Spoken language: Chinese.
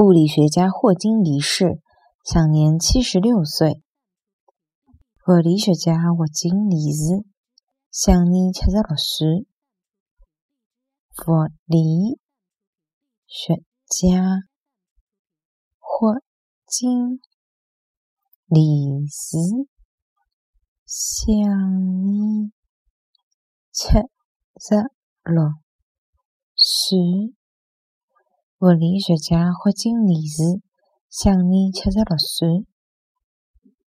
物理学家霍金离世，享年七十六岁。物理学家霍金离世，享年七十六岁。物理学家霍金离世，享年七十六岁。物理学家霍金离世，享年七十六岁。